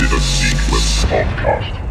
Infinite Sequence Podcast.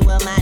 Woman feel like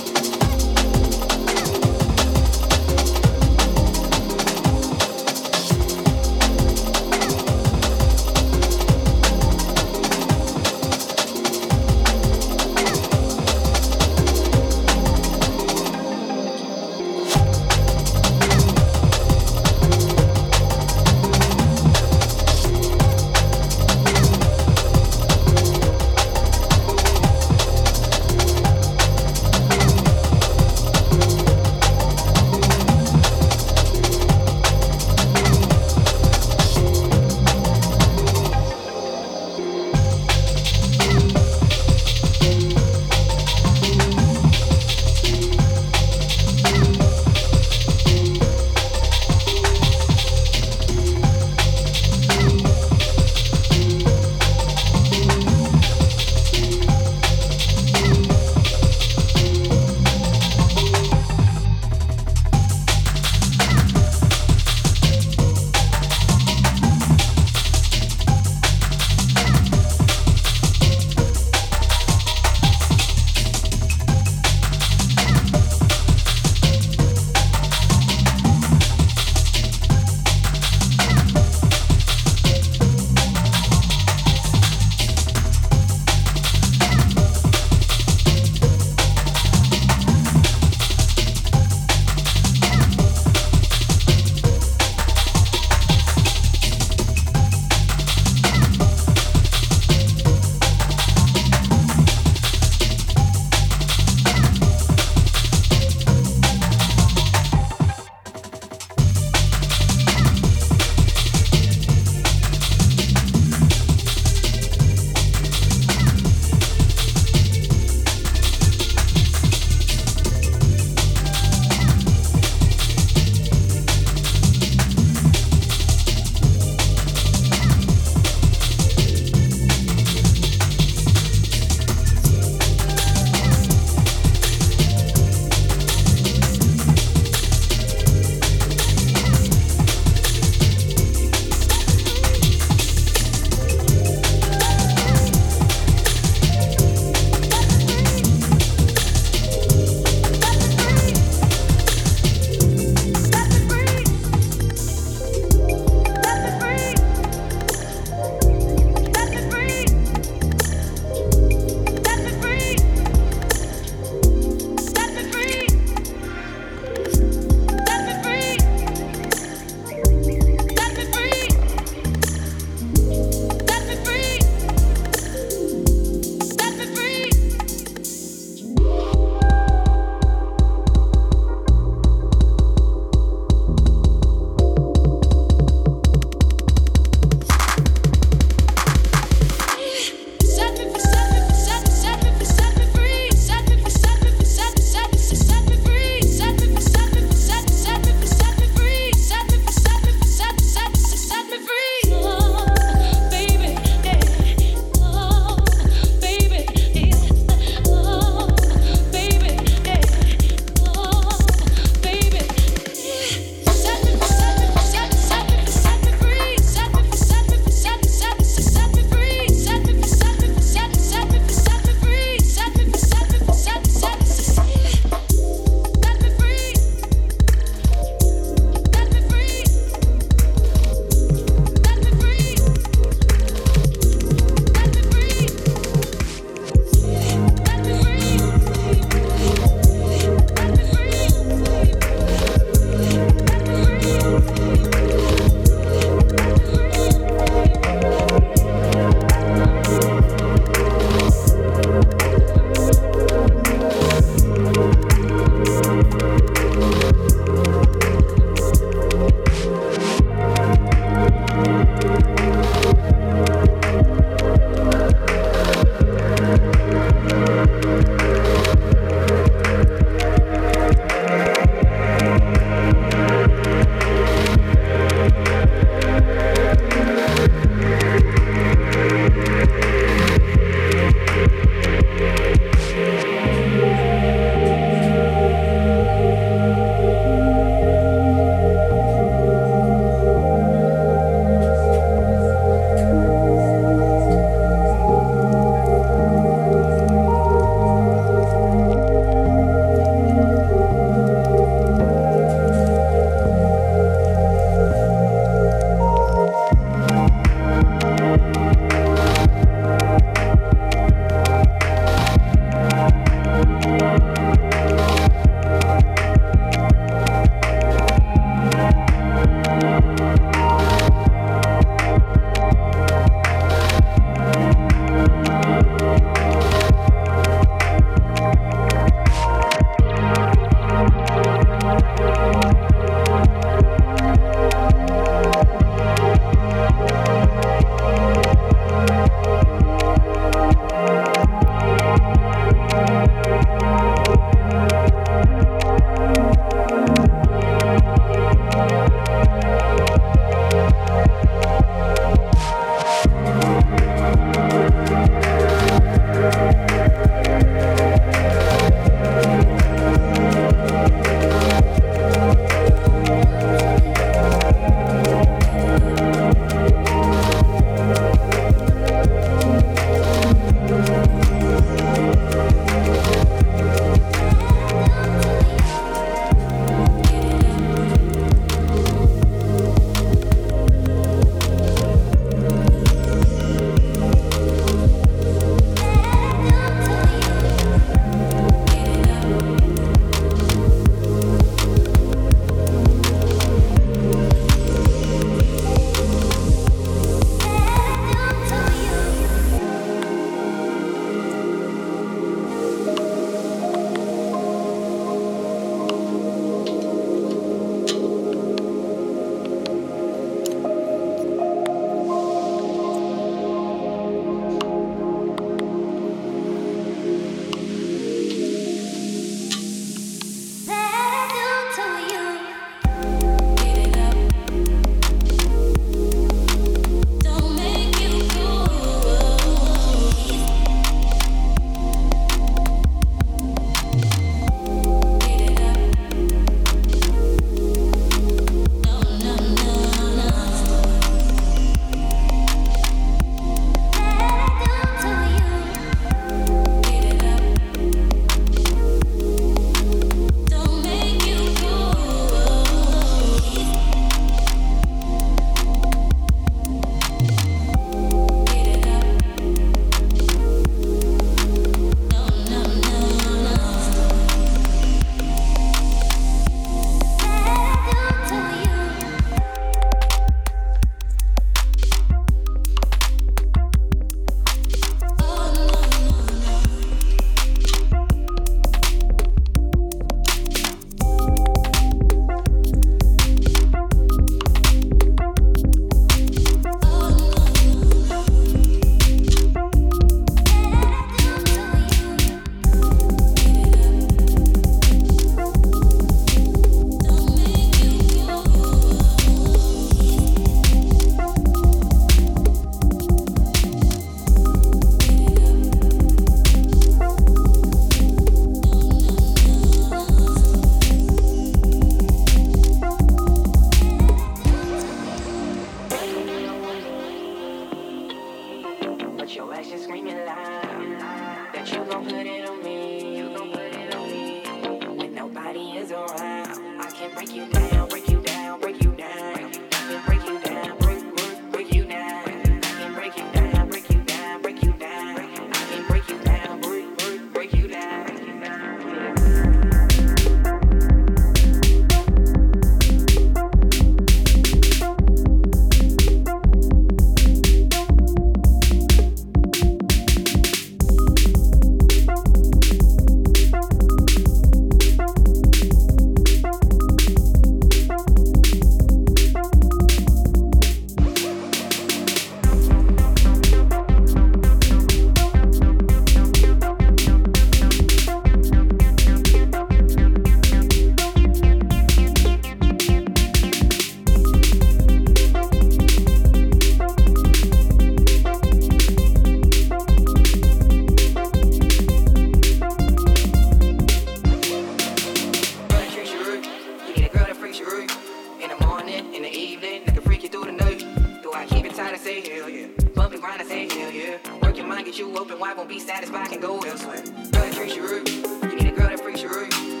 mind, get you open Why won't be satisfied, can go elsewhere. Girl that treats you rude, you need a girl that freaks you rude.